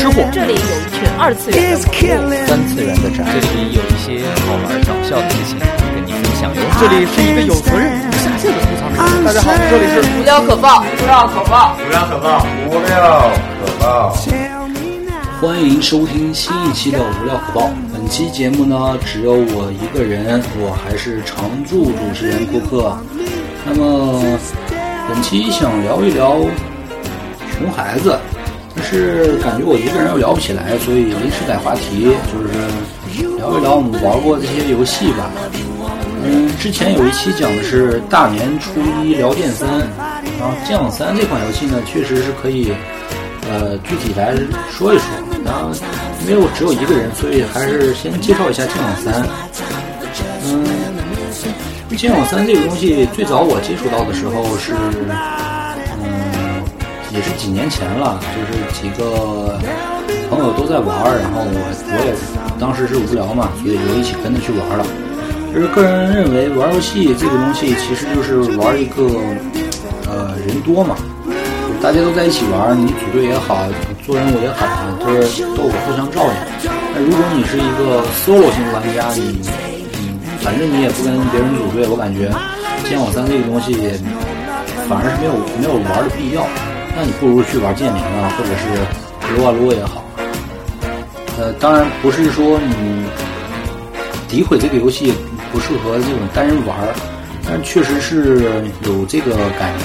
吃货，这里有一群二次元的朋友，三次元的宅，这里有一些好玩搞笑的事情跟你分享哟。这里是一个有责任不下线的吐槽室。大家好，这里是无聊可爆，无聊可爆，无聊可爆，无聊可爆。欢迎收听新一期的无聊可爆。本期节目呢，只有我一个人，我还是常驻主持人顾客。那么本期想聊一聊熊孩子，但是感觉我一个人又聊不起来，所以临时改话题，就是聊一聊我们玩过这些游戏吧。嗯，之前有一期讲的是大年初一聊剑三，然后剑网三这款游戏呢，确实是可以，呃，具体来说一说。然后因为我只有一个人，所以还是先介绍一下剑网三。嗯，剑网三这个东西最早我接触到的时候是，也是几年前了，就是几个朋友都在玩，然后我我也当时是无聊嘛，所以就一起跟着去玩了。就是个人认为，玩游戏这个东西其实就是玩一个，呃，人多嘛，大家都在一起玩，你组队也好，做任务也好，就是都有互相照应。那如果你是一个 solo 型玩家，你你反正你也不跟别人组队，我感觉剑网三这个东西反而是没有没有玩的必要。那你不如去玩剑灵啊，或者是撸啊撸也好。呃，当然不是说你诋毁这个游戏。不适合这种单人玩儿，但确实是有这个感觉。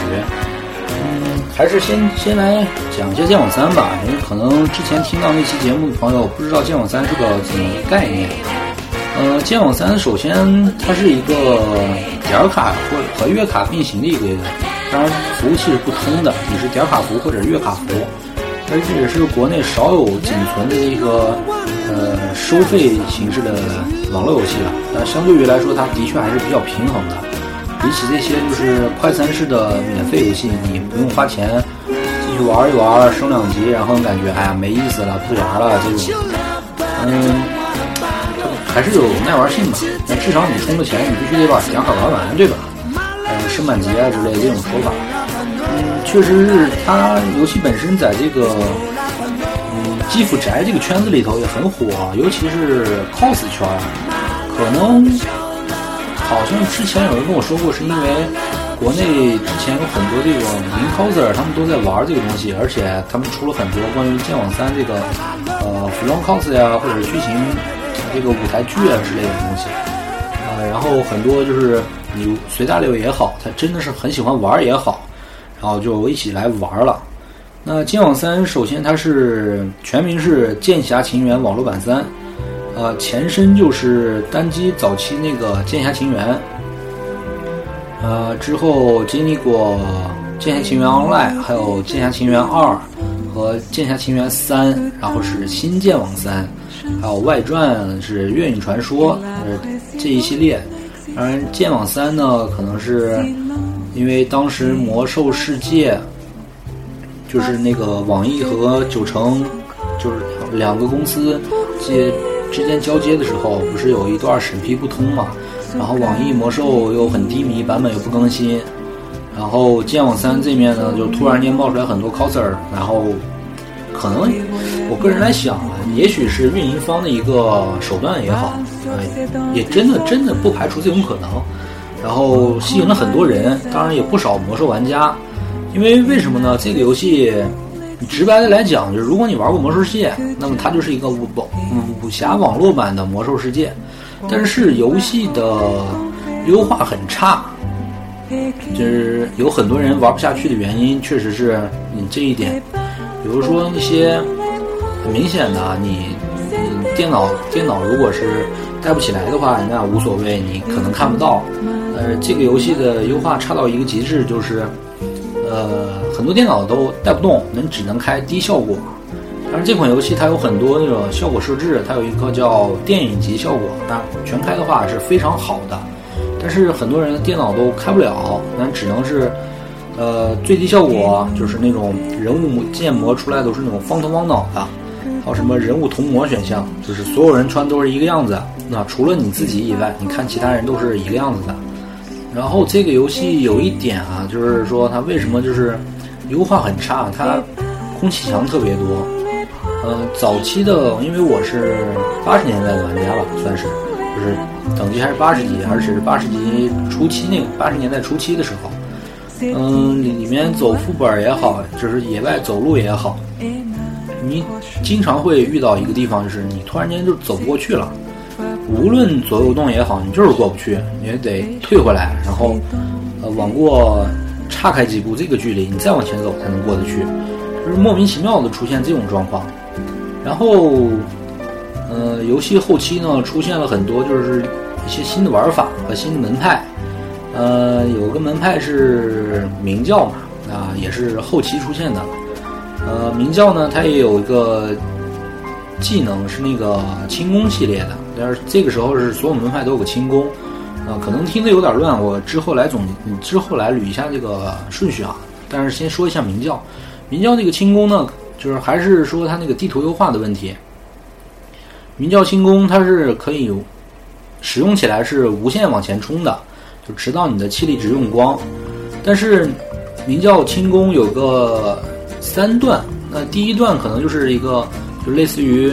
嗯，还是先先来讲一下剑网三吧，因为可能之前听到那期节目的朋友不知道剑网三是个怎么概念。呃，剑网三首先它是一个点卡或和月卡并行的一个，当然服务器是不通的，你是点卡服或者月卡服，而且也是国内少有仅存的一个。呃，收费形式的网络游戏了，但相对于来说，它的确还是比较平衡的。比起这些就是快餐式的免费游戏，你不用花钱进去玩一玩，升两级，然后感觉哎呀没意思了，不玩了这种，嗯，还是有耐玩性嘛。那至少你充了钱，你必须得把点卡玩完，对吧？呃，升满级啊之类这种说法，嗯，确实是它游戏本身在这个。嗯基辅宅这个圈子里头也很火，尤其是 cos 圈可能好像之前有人跟我说过，是因为国内之前有很多这个名 coser，他们都在玩这个东西，而且他们出了很多关于剑网三这个呃服装 cos 呀，或者是剧情这个舞台剧啊之类的东西啊。然后很多就是你随大流也好，他真的是很喜欢玩也好，然后就一起来玩了。那剑网三首先它是全名是《剑侠情缘网络版三》，呃，前身就是单机早期那个《剑侠情缘》，呃，之后经历过《剑侠情缘 Online》，还有《剑侠情缘二》和《剑侠情缘三》，然后是《新剑网三》，还有外传是《月影传说》，呃，这一系列。当然，剑网三呢，可能是因为当时魔兽世界。就是那个网易和九成，就是两个公司接之间交接的时候，不是有一段审批不通嘛？然后网易魔兽又很低迷，版本又不更新，然后剑网三这面呢，就突然间冒出来很多 coser，然后可能我个人来想，也许是运营方的一个手段也好，也真的真的不排除这种可能，然后吸引了很多人，当然也不少魔兽玩家。因为为什么呢？这个游戏，你直白的来讲，就是如果你玩过《魔兽世界》，那么它就是一个武武武侠网络版的《魔兽世界》，但是游戏的优化很差，就是有很多人玩不下去的原因，确实是你这一点。比如说一些很明显的，你电脑电脑如果是带不起来的话，那无所谓，你可能看不到。呃，这个游戏的优化差到一个极致，就是。呃，很多电脑都带不动，能只能开低效果。但是这款游戏它有很多那种效果设置，它有一个叫电影级效果，那全开的话是非常好的。但是很多人电脑都开不了，那只能是呃最低效果，就是那种人物建模出来都是那种方头方脑的，还有什么人物同模选项，就是所有人穿都是一个样子，那除了你自己以外，你看其他人都是一个样子的。然后这个游戏有一点啊，就是说它为什么就是优化很差？它空气墙特别多，呃，早期的，因为我是八十年代的玩家吧，算是，就是等级还是八十级，还是八十级初期那个八十年代初期的时候，嗯，里里面走副本也好，就是野外走路也好，你经常会遇到一个地方，就是你突然间就走不过去了，无论左右动也好，你就是过不去，你也得退回来，然后呃往过岔开几步这个距离，你再往前走才能过得去，就是莫名其妙的出现这种状况。然后，呃，游戏后期呢出现了很多就是一些新的玩法和新的门派，呃，有个门派是明教嘛，啊，也是后期出现的。呃，明教呢，它也有一个技能是那个轻功系列的，但是这个时候是所有门派都有个轻功，啊，可能听得有点乱，我之后来总之后来捋一下这个顺序啊。但是先说一下明教，明教这个轻功呢。就是还是说它那个地图优化的问题。明教轻功它是可以使用起来是无限往前冲的，就直到你的气力值用光。但是明教轻功有个三段，那第一段可能就是一个就类似于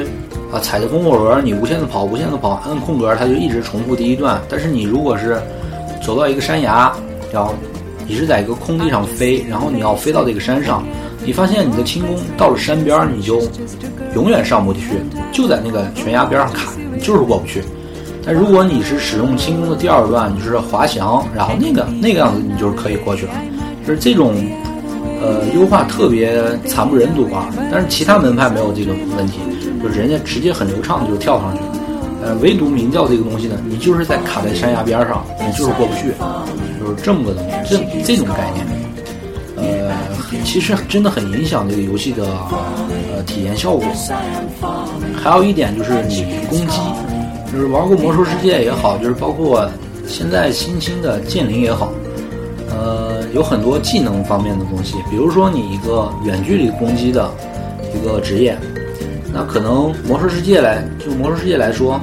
啊踩着风火轮，你无限的跑，无限的跑，按空格它就一直重复第一段。但是你如果是走到一个山崖，然后你是在一个空地上飞，然后你要飞到这个山上。你发现你的轻功到了山边儿，你就永远上不去，就在那个悬崖边上卡，你就是过不去。但如果你是使用轻功的第二段，就是滑翔，然后那个那个样子，你就是可以过去了。就是这种呃优化特别惨不忍睹啊！但是其他门派没有这个问题，就是人家直接很流畅就跳上去。呃，唯独明教这个东西呢，你就是在卡在山崖边上，你就是过不去，就是这么个东西，这这种概念。呃其实真的很影响这个游戏的呃体验效果。还有一点就是你攻击，就是玩过魔兽世界也好，就是包括现在新兴的剑灵也好，呃，有很多技能方面的东西。比如说你一个远距离攻击的一个职业，那可能魔兽世界来就魔兽世界来说，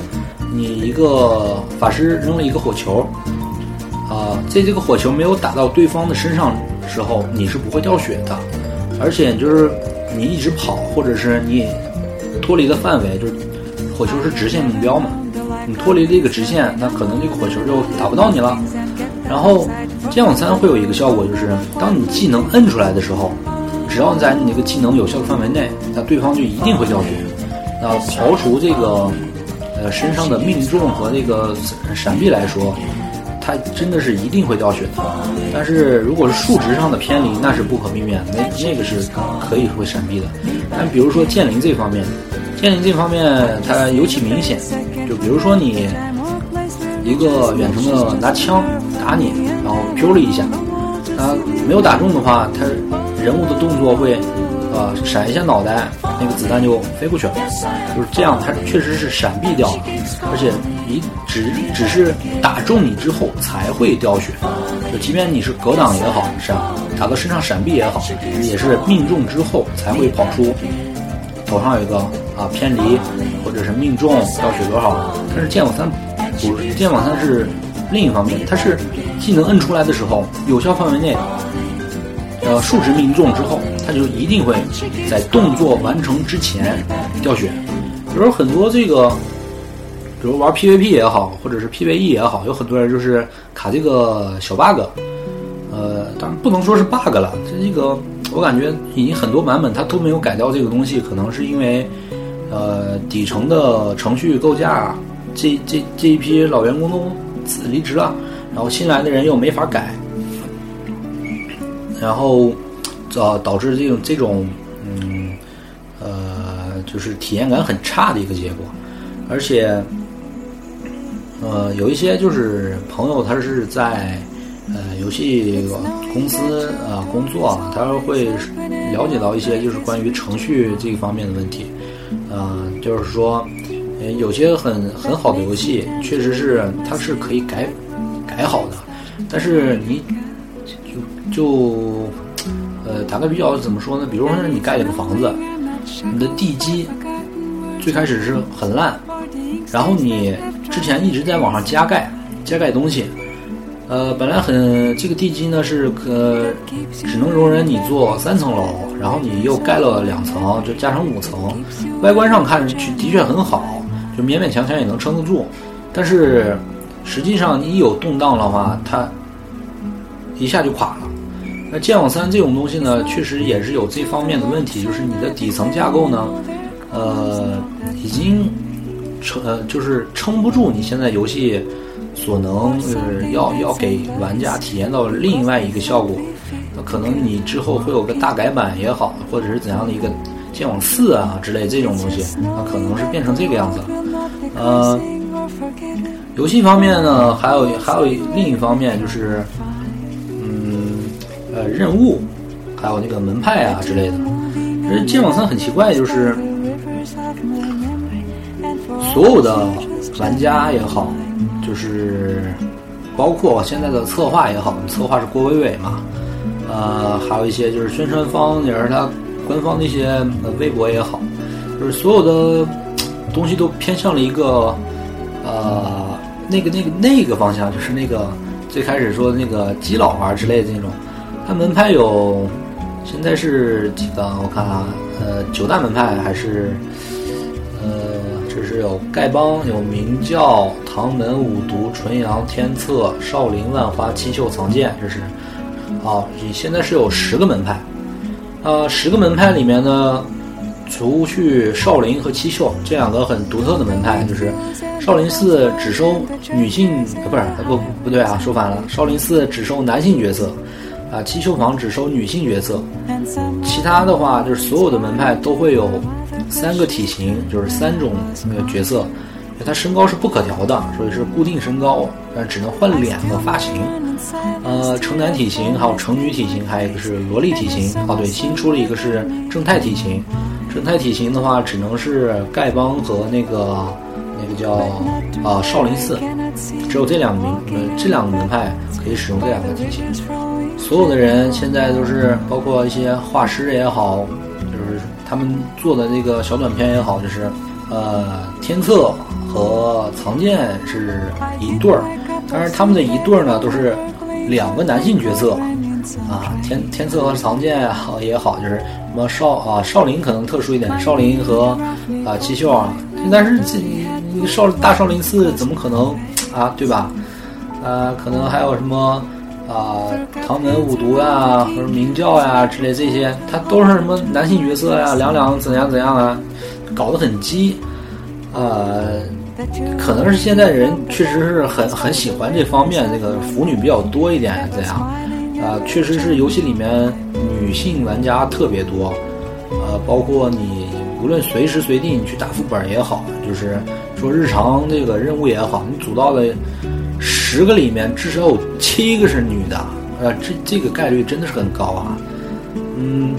你一个法师扔了一个火球，啊，在这个火球没有打到对方的身上。时候你是不会掉血的，而且就是你一直跑，或者是你脱离的范围，就是火球是直线目标嘛，你脱离这个直线，那可能这个火球就打不到你了。然后剑网三会有一个效果，就是当你技能摁出来的时候，只要在你那个技能有效的范围内，那对方就一定会掉血。那刨除这个呃身上的命中和那个闪避来说。它真的是一定会掉血的，但是如果是数值上的偏离，那是不可避免，那那个是可以会闪避的。但比如说剑灵这方面，剑灵这方面它尤其明显，就比如说你一个远程的拿枪打你，然后 Q 了一下，他没有打中的话，他人物的动作会。呃，闪一下脑袋，那个子弹就飞过去了，就是这样，他确实是闪避掉了，而且你只只是打中你之后才会掉血，就即便你是格挡也好，闪打到身上闪避也好，也是命中之后才会跑出。头上有一个啊偏离，或者是命中掉血多少，但是剑网三不是剑网三是另一方面，它是技能摁出来的时候，有效范围内。呃，数值命中之后，它就一定会在动作完成之前掉血。比如很多这个，比如玩 PVP 也好，或者是 PVE 也好，有很多人就是卡这个小 bug。呃，当然不能说是 bug 了，这个我感觉已经很多版本它都没有改掉这个东西，可能是因为呃底层的程序构架，这这这一批老员工都离职了，然后新来的人又没法改。然后，呃，导致这种这种，嗯，呃，就是体验感很差的一个结果。而且，呃，有一些就是朋友，他是在呃游戏公司啊工作，他会了解到一些就是关于程序这一方面的问题。呃，就是说，有些很很好的游戏，确实是它是可以改改好的，但是你。就，呃，打个比较怎么说呢？比如说你盖了个房子，你的地基最开始是很烂，然后你之前一直在往上加盖加盖东西，呃，本来很这个地基呢是可只能容忍你做三层楼，然后你又盖了两层，就加成五层。外观上看去的确很好，就勉勉强强也能撑得住。但是实际上你一有动荡的话，它一下就垮了。那剑网三这种东西呢，确实也是有这方面的问题，就是你的底层架构呢，呃，已经撑呃就是撑不住你现在游戏。所能呃要要给玩家体验到另外一个效果，那可能你之后会有个大改版也好，或者是怎样的一个剑网四啊之类这种东西，那可能是变成这个样子。呃，游戏方面呢，还有还有另一方面就是，嗯呃任务，还有那个门派啊之类的。这剑网三很奇怪，就是所有的玩家也好。就是包括现在的策划也好，策划是郭伟伟嘛，呃，还有一些就是宣传方也是他官方的一些微博也好，就是所有的东西都偏向了一个呃那个那个那个方向，就是那个最开始说的那个基佬玩之类的那种。他门派有现在是几个？我看啊，呃，九大门派还是呃。这是有丐帮，有明教、唐门、五毒、纯阳、天策、少林、万花、七秀、藏剑。这是，啊，现在是有十个门派，呃，十个门派里面呢，除去少林和七秀这两个很独特的门派，就是少林寺只收女性，不是不不对啊，说反了，少林寺只收男性角色，啊，七秀坊只收女性角色，其他的话就是所有的门派都会有。三个体型就是三种那个角色，他身高是不可调的，所以是固定身高，但只能换脸和发型。呃，成男体型，还有成女体型，还有一个是萝莉体型。哦，对，新出了一个是正太体型。正太体型的话，只能是丐帮和那个那个叫啊少林寺，只有这两个名呃这两个门派可以使用这两个体型。所有的人现在都是包括一些画师也好。就是他们做的那个小短片也好，就是，呃，天策和藏剑是一对儿，但是他们的一对儿呢都是两个男性角色，啊，天天策和藏剑好也好，就是什么少啊少林可能特殊一点，少林和啊七秀啊，但是这少大少林寺怎么可能啊，对吧？呃，可能还有什么？啊，唐门五毒呀，或者明教呀之类这些，他都是什么男性角色呀？两两怎样怎样啊？搞得很鸡，呃，可能是现在人确实是很很喜欢这方面，这个腐女比较多一点，这样啊，确实是游戏里面女性玩家特别多，呃，包括你无论随时随地你去打副本也好，就是说日常这个任务也好，你组到了。十个里面至少有七个是女的，呃，这这个概率真的是很高啊。嗯，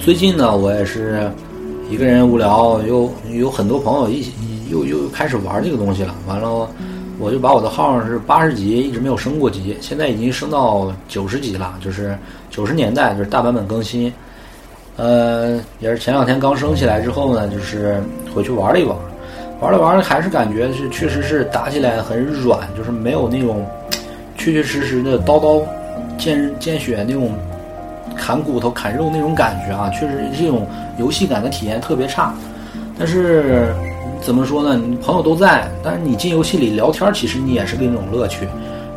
最近呢，我也是一个人无聊，又有很多朋友一起又又开始玩这个东西了。完了，我就把我的号是八十级，一直没有升过级，现在已经升到九十级了，就是九十年代，就是大版本更新。呃，也是前两天刚升起来之后呢，就是回去玩了一玩。玩了玩还是感觉是确实是打起来很软，就是没有那种确确实实的刀刀见见血那种砍骨头砍肉那种感觉啊，确实这种游戏感的体验特别差。但是怎么说呢？你朋友都在，但是你进游戏里聊天，其实你也是另一种乐趣。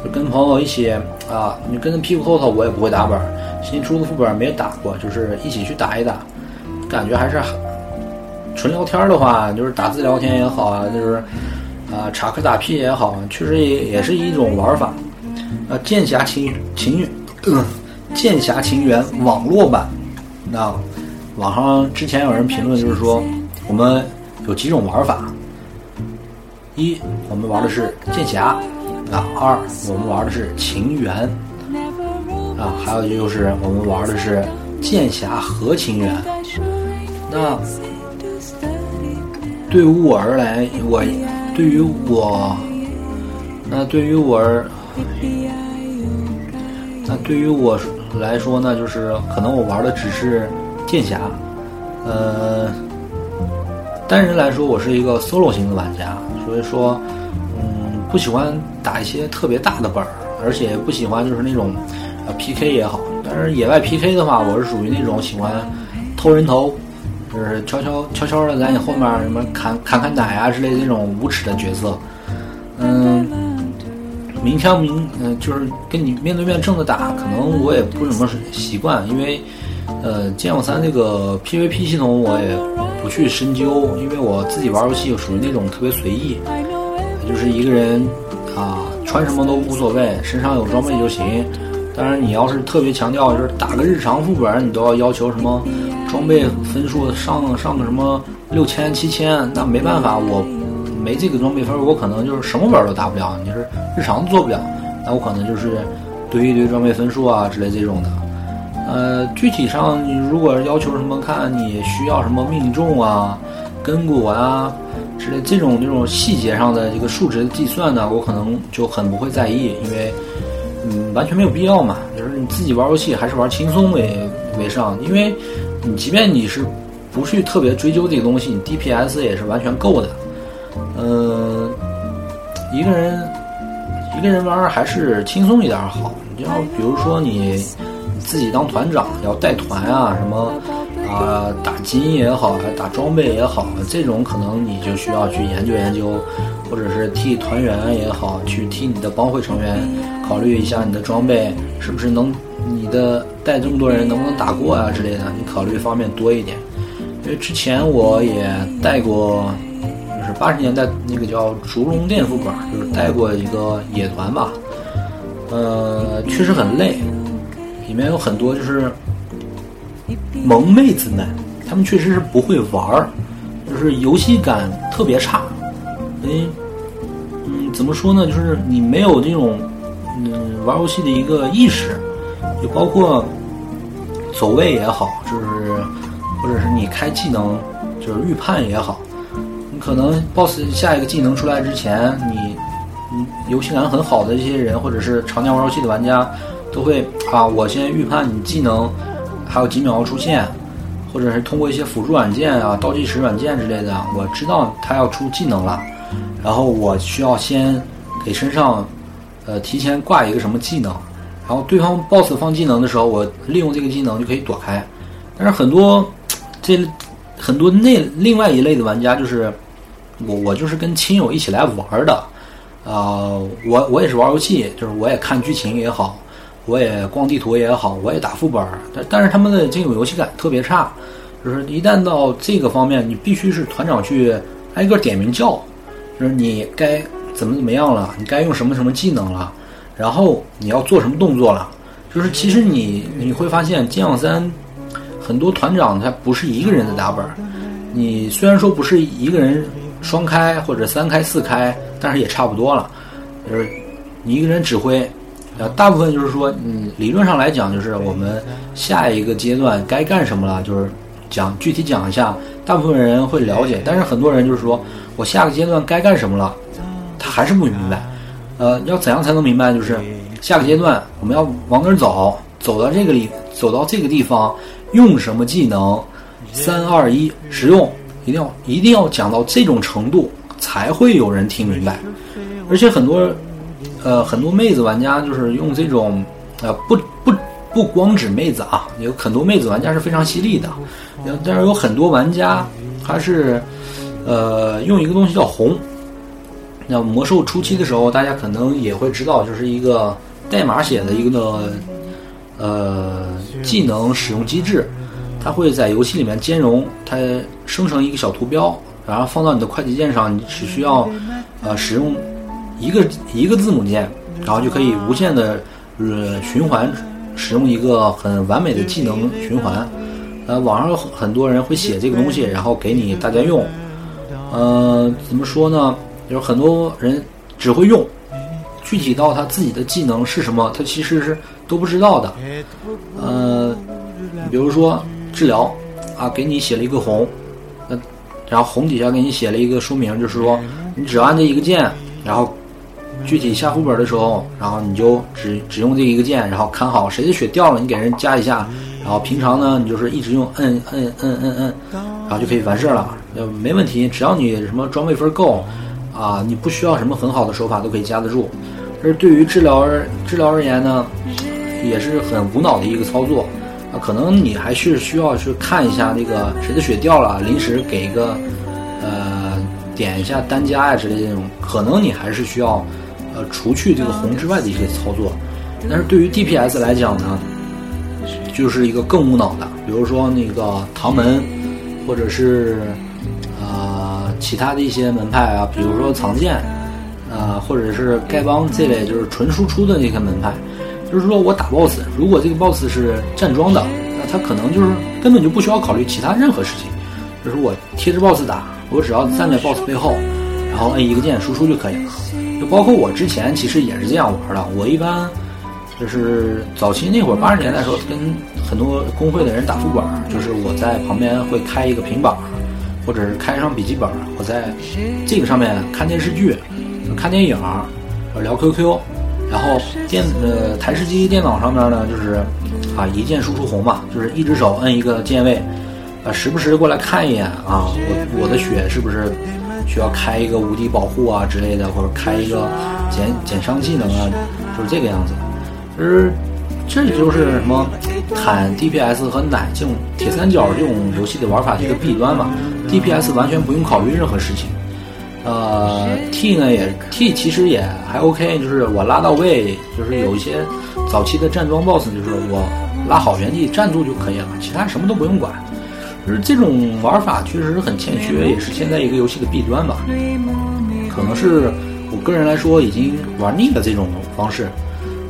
就跟朋友一起啊，你跟着屁股后头，我也不会打本，新出的副本没打过，就是一起去打一打，感觉还是。纯聊天的话，就是打字聊天也好啊，就是啊插科打诨也好，确实也也是一种玩法。啊，剑侠情情缘，剑侠情缘网络版。那网上之前有人评论，就是说我们有几种玩法：一，我们玩的是剑侠；啊，二，我们玩的是情缘；啊，还有就是我们玩的是剑侠和情缘。那对于我而来，我对于我，那对于我而，那对于我来说呢，就是可能我玩的只是剑侠，呃，单人来说，我是一个 solo 型的玩家，所以说，嗯，不喜欢打一些特别大的本儿，而且不喜欢就是那种呃 PK 也好。但是野外 PK 的话，我是属于那种喜欢偷人头，就是悄悄悄悄的在你后面什么砍砍砍奶啊之类的那种无耻的角色。嗯，明枪明嗯，就是跟你面对面正着打，可能我也不怎么习惯，因为呃剑网三这个 PVP 系统我也不去深究，因为我自己玩游戏属于那种特别随意，就是一个人啊穿什么都无所谓，身上有装备就行。当然，你要是特别强调，就是打个日常副本，你都要要求什么装备分数上上个什么六千七千，那没办法，我没这个装备分，我可能就是什么本都打不了。你是日常做不了，那我可能就是堆一堆装备分数啊之类这种的。呃，具体上你如果要求什么，看你需要什么命中啊、根骨啊之类这种这种细节上的一个数值的计算呢，我可能就很不会在意，因为。嗯，完全没有必要嘛，就是你自己玩游戏还是玩轻松为为上，因为你即便你是不去特别追究这个东西，你 DPS 也是完全够的。嗯，一个人一个人玩还是轻松一点好。你要比如说你自己当团长要带团啊，什么啊打金也好，打装备也好，这种可能你就需要去研究研究。或者是替团员也好，去替你的帮会成员考虑一下你的装备是不是能，你的带这么多人能不能打过啊之类的，你考虑方面多一点。因为之前我也带过，就是八十年代那个叫烛龙电副本，就是带过一个野团吧，呃，确实很累，里面有很多就是萌妹子们，她们确实是不会玩儿，就是游戏感特别差。哎，嗯，怎么说呢？就是你没有这种嗯玩游戏的一个意识，就包括走位也好，就是或者是你开技能，就是预判也好，你可能 BOSS 下一个技能出来之前，你游戏感很好的这些人，或者是常年玩游戏的玩家，都会啊，我先预判你技能还有几秒出现，或者是通过一些辅助软件啊、倒计时软件之类的，我知道他要出技能了。然后我需要先给身上，呃，提前挂一个什么技能，然后对方 BOSS 放技能的时候，我利用这个技能就可以躲开。但是很多这很多那另外一类的玩家就是我我就是跟亲友一起来玩的，啊，我我也是玩游戏，就是我也看剧情也好，我也逛地图也好，我也打副本，但但是他们的这种游戏感特别差，就是一旦到这个方面，你必须是团长去挨个点名叫。就是你该怎么怎么样了，你该用什么什么技能了，然后你要做什么动作了。就是其实你你会发现，剑网三很多团长他不是一个人在打本。你虽然说不是一个人双开或者三开四开，但是也差不多了。就是你一个人指挥，呃，大部分就是说，嗯，理论上来讲，就是我们下一个阶段该干什么了，就是讲具体讲一下，大部分人会了解，但是很多人就是说。我下个阶段该干什么了，他还是不明白。呃，要怎样才能明白？就是下个阶段我们要往哪儿走，走到这个里，走到这个地方，用什么技能？三二一，使用！一定要一定要讲到这种程度，才会有人听明白。而且很多呃很多妹子玩家就是用这种呃不不不光指妹子啊，有很多妹子玩家是非常犀利的，但是有很多玩家他是。呃，用一个东西叫红。那魔兽初期的时候，大家可能也会知道，就是一个代码写的一个呃技能使用机制，它会在游戏里面兼容，它生成一个小图标，然后放到你的快捷键上，你只需要呃使用一个一个字母键，然后就可以无限的呃循环使用一个很完美的技能循环。呃，网上有很多人会写这个东西，然后给你大家用。呃，怎么说呢？就是很多人只会用，具体到他自己的技能是什么，他其实是都不知道的。呃，比如说治疗啊，给你写了一个红，那然后红底下给你写了一个说明，就是说你只按这一个键，然后具体下副本的时候，然后你就只只用这一个键，然后看好谁的血掉了，你给人加一下。然后平常呢，你就是一直用摁摁摁摁摁，然后就可以完事儿了，没问题。只要你什么装备分够，啊，你不需要什么很好的手法都可以加得住。而对于治疗治疗而言呢，也是很无脑的一个操作啊。可能你还是需要去看一下那个谁的血掉了，临时给一个呃点一下单加呀之类的这种，可能你还是需要呃除去这个红之外的一些操作。但是对于 DPS 来讲呢，就是一个更无脑的，比如说那个唐门，或者是啊其他的一些门派啊，比如说藏剑。啊，或者是丐帮这类就是纯输出的那些门派，就是说我打 BOSS，如果这个 BOSS 是站桩的，那他可能就是根本就不需要考虑其他任何事情，就是我贴着 BOSS 打，我只要站在 BOSS 背后，然后摁一个键输出就可以了。就包括我之前其实也是这样玩的，我一般就是早期那会儿八十年代的时候，跟很多工会的人打副本，就是我在旁边会开一个平板，或者是开上笔记本，我在这个上面看电视剧。看电影，聊 QQ，然后电呃台式机电脑上面呢，就是啊一键输出红嘛，就是一只手摁一个键位，啊时不时过来看一眼啊，我我的血是不是需要开一个无敌保护啊之类的，或者开一个减减伤技能啊，就是这个样子。其实这就是什么坦 DPS 和奶这种铁三角这种游戏的玩法的一个弊端嘛，DPS 完全不用考虑任何事情。呃，T 呢也 T 其实也还 OK，就是我拉到位，就是有一些早期的站桩 BOSS，就是我拉好原地站住就可以了，其他什么都不用管。就是这种玩法确实很欠缺，也是现在一个游戏的弊端吧。可能是我个人来说已经玩腻了这种方式。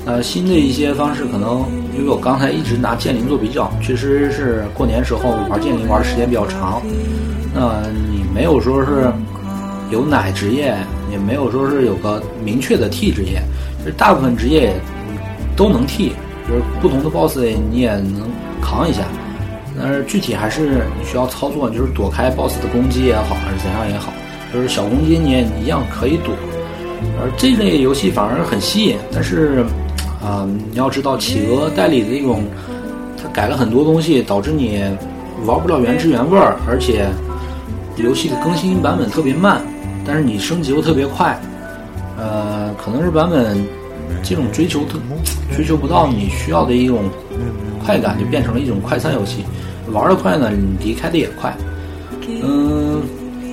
呃，新的一些方式可能因为我刚才一直拿剑灵做比较，确实是过年时候玩剑灵玩的时间比较长。那你没有说是。有奶职业也没有说是有个明确的 T 职业，就是大部分职业都能 T，就是不同的 BOSS 你也能扛一下，但是具体还是你需要操作，就是躲开 BOSS 的攻击也好，还是怎样也好，就是小攻击你也一样可以躲。而这类游戏反而很吸引，但是啊，你要知道企鹅代理的一种，它改了很多东西，导致你玩不了原汁原味儿，而且游戏的更新版本特别慢。但是你升级又特别快，呃，可能是版本这种追求特追求不到你需要的一种快感，就变成了一种快餐游戏。玩的快呢，你离开的也快。嗯，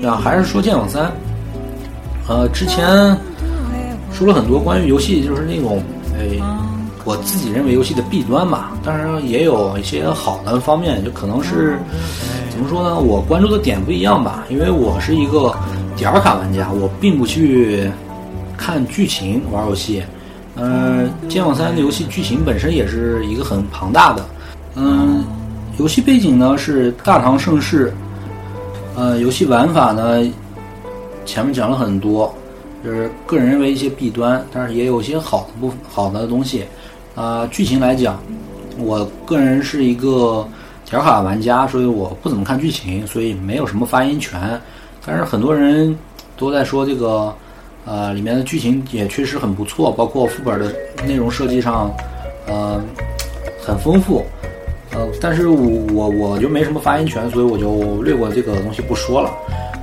啊，还是说剑网三，呃，之前说了很多关于游戏，就是那种哎，我自己认为游戏的弊端吧。当然也有一些好的方面，就可能是怎么说呢？我关注的点不一样吧，因为我是一个。点卡玩家，我并不去看剧情玩游戏。嗯，剑网三的游戏剧情本身也是一个很庞大的。嗯，游戏背景呢是大唐盛世。呃，游戏玩法呢，前面讲了很多，就是个人认为一些弊端，但是也有些好的不好的东西。啊，剧情来讲，我个人是一个点卡玩家，所以我不怎么看剧情，所以没有什么发言权。但是很多人都在说这个，呃，里面的剧情也确实很不错，包括副本的内容设计上，呃，很丰富，呃，但是我我我就没什么发言权，所以我就略过这个东西不说了。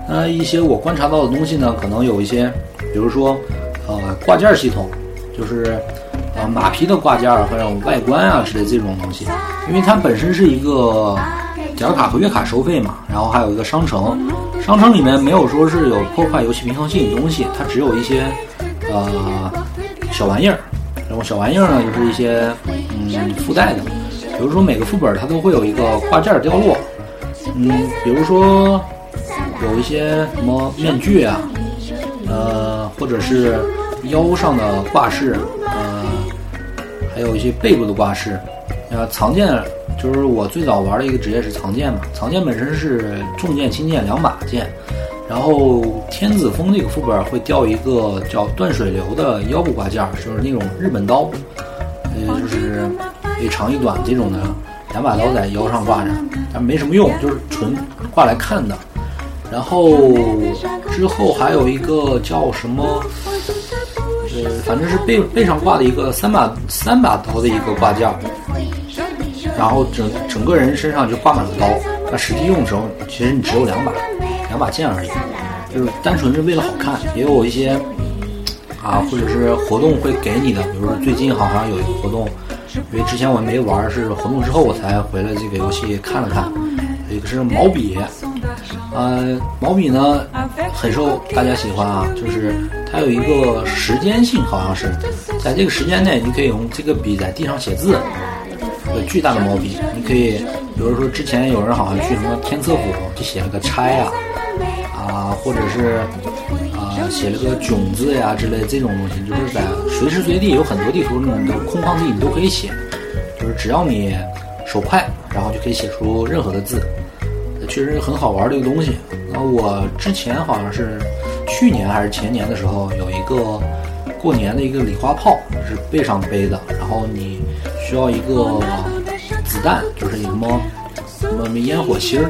那一些我观察到的东西呢，可能有一些，比如说，呃，挂件系统，就是呃马皮的挂件或者外观啊之类这种东西，因为它本身是一个。点卡和月卡收费嘛，然后还有一个商城，商城里面没有说是有破坏游戏平衡性的东西，它只有一些呃小玩意儿，然后小玩意儿呢就是一些嗯附带的，比如说每个副本它都会有一个挂件掉落，嗯，比如说有一些什么面具啊，呃或者是腰上的挂饰，呃还有一些背部的挂饰，呃藏剑。就是我最早玩的一个职业是藏剑嘛，藏剑本身是重剑轻剑两把剑，然后天子峰那个副本会掉一个叫断水流的腰部挂件，就是那种日本刀，呃，就是一长一短这种的两把刀在腰上挂着，但没什么用，就是纯挂来看的。然后之后还有一个叫什么，呃，反正是背背上挂的一个三把三把刀的一个挂件。然后整整个人身上就挂满了刀，那实际用的时候，其实你只有两把，两把剑而已，就是单纯是为了好看。也有一些啊，或者是活动会给你的，比如说最近好像有一个活动，因为之前我没玩，是活动之后我才回来这个游戏看了看。一个是毛笔，呃，毛笔呢很受大家喜欢啊，就是它有一个时间性，好像是在这个时间内，你可以用这个笔在地上写字。有巨大的毛笔，你可以，比如说之前有人好像去什么天策府就写了个拆啊，啊，或者是啊写了个囧字呀之类这种东西，就是在随时随地有很多地图你都空旷地你都可以写，就是只要你手快，然后就可以写出任何的字，确实很好玩的一个东西。那我之前好像是去年还是前年的时候有一个过年的一个礼花炮是背上背的，然后你。需要一个子弹，就是什么什么烟火芯儿，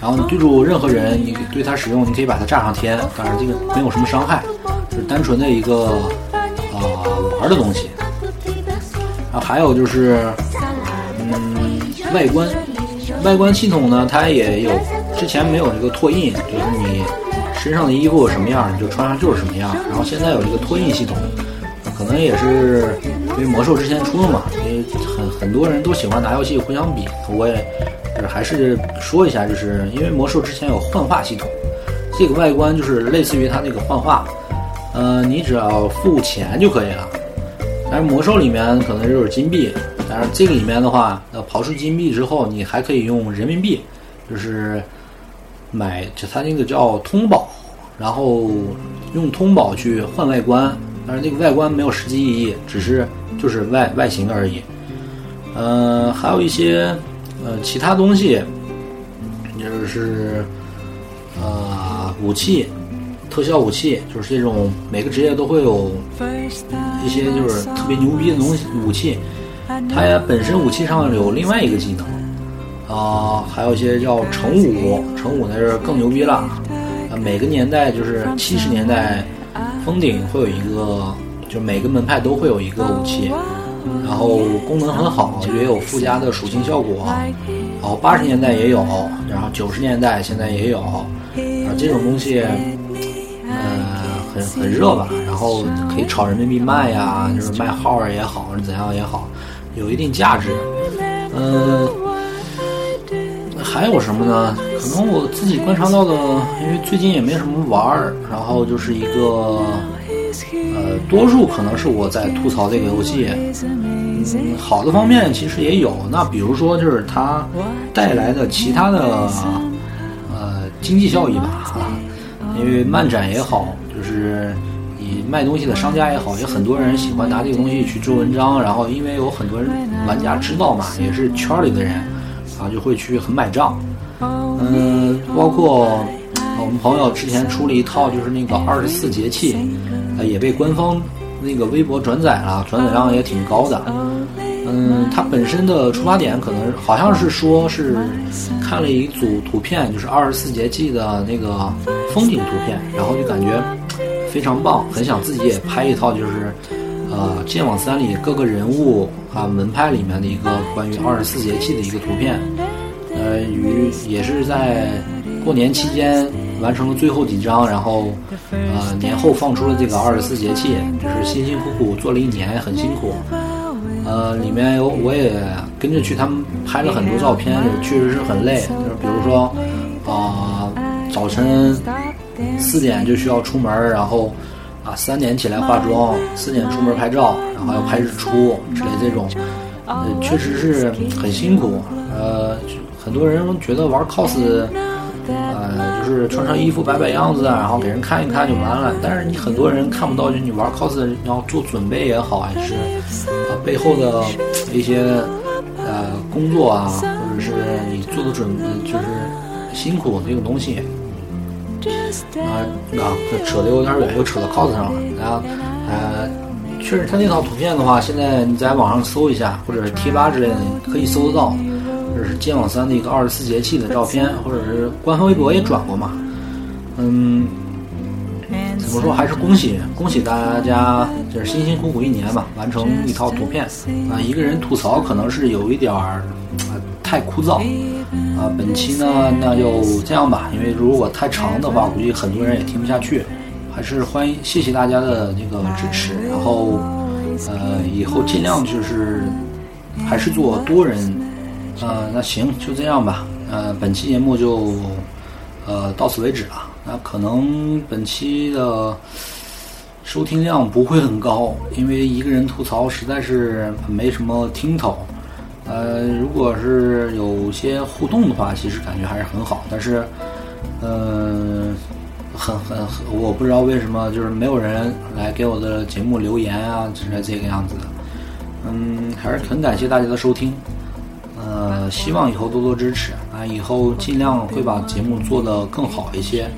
然后你对住任何人，你对他使用，你可以把它炸上天，当然这个没有什么伤害，就是单纯的一个啊玩的东西。然后还有就是，嗯，外观，外观系统呢，它也有之前没有这个拓印，就是你身上的衣服什么样，你就穿上就是什么样。然后现在有这个拓印系统。可能也是因为魔兽之前出了嘛，因为很很多人都喜欢拿游戏互相比，我也就是还是说一下，就是因为魔兽之前有幻化系统，这个外观就是类似于它那个幻化，呃，你只要付钱就可以了。但是魔兽里面可能就是金币，但是这个里面的话，呃，刨出金币之后，你还可以用人民币，就是买就它那个叫通宝，然后用通宝去换外观。但是那个外观没有实际意义，只是就是外外形而已。呃，还有一些呃其他东西，就是呃武器，特效武器，就是这种每个职业都会有一些就是特别牛逼的东西武器。它也本身武器上有另外一个技能啊，还有一些叫成武，成武那是更牛逼了。啊，每个年代就是七十年代。封顶会有一个，就每个门派都会有一个武器，然后功能很好，也有附加的属性效果。然后八十年代也有，然后九十年代现在也有，啊，这种东西，呃，很很热吧？然后可以炒人民币卖呀，就是卖号也好，怎样也好，有一定价值。嗯，还有什么呢？可能我自己观察到的，因为最近也没什么玩儿，然后就是一个，呃，多数可能是我在吐槽这个游戏。嗯，好的方面其实也有，那比如说就是它带来的其他的，呃，经济效益吧，啊，因为漫展也好，就是你卖东西的商家也好，也很多人喜欢拿这个东西去做文章，然后因为有很多人玩家知道嘛，也是圈里的人，啊，就会去很买账。嗯，包括我们朋友之前出了一套，就是那个二十四节气，呃，也被官方那个微博转载了，转载量也挺高的。嗯，它本身的出发点可能好像是说是看了一组图片，就是二十四节气的那个风景图片，然后就感觉非常棒，很想自己也拍一套，就是呃《剑网三》里各个人物啊门派里面的一个关于二十四节气的一个图片。呃，于也是在过年期间完成了最后几章，然后呃年后放出了这个二十四节气，就是辛辛苦苦做了一年，很辛苦。呃，里面有我也跟着去他们拍了很多照片，确实是很累。就是比如说啊，早晨四点就需要出门，然后啊三点起来化妆，四点出门拍照，然后要拍日出之类这种，呃，确实是很辛苦。呃。很多人觉得玩 cos，就是穿上衣服摆摆样子，然后给人看一看就完了。但是你很多人看不到，就你玩 cos 要做准备也好，还是啊背后的一些呃工作啊，或者是你做的准，就是辛苦这个东西。啊啊，扯得有点远，又扯到 cos 上了。然后呃，确实他那套图片的话，现在你在网上搜一下，或者是贴吧之类的，可以搜得到。这是《剑网三》的一个二十四节气的照片，或者是官方微博也转过嘛。嗯，怎么说还是恭喜恭喜大家，就是辛辛苦苦一年吧，完成一套图片啊。一个人吐槽可能是有一点儿太枯燥啊。本期呢，那就这样吧，因为如果太长的话，估计很多人也听不下去还是欢迎谢谢大家的那个支持，然后呃以后尽量就是还是做多人，呃那行就这样吧，呃本期节目就呃到此为止了，那可能本期的。收听量不会很高，因为一个人吐槽实在是没什么听头。呃，如果是有些互动的话，其实感觉还是很好。但是，嗯，很很，我不知道为什么就是没有人来给我的节目留言啊，之类这个样子。嗯，还是很感谢大家的收听。呃，希望以后多多支持啊，以后尽量会把节目做得更好一些。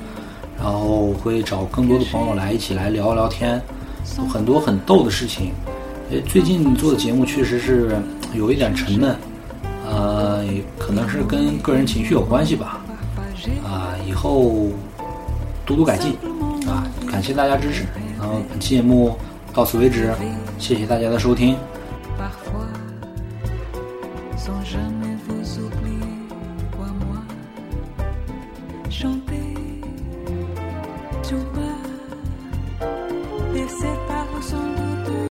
然后会找更多的朋友来一起来聊聊天，很多很逗的事情。诶，最近做的节目确实是有一点沉闷，呃，可能是跟个人情绪有关系吧。啊，以后多多改进啊！感谢大家支持。然后本期节目到此为止，谢谢大家的收听。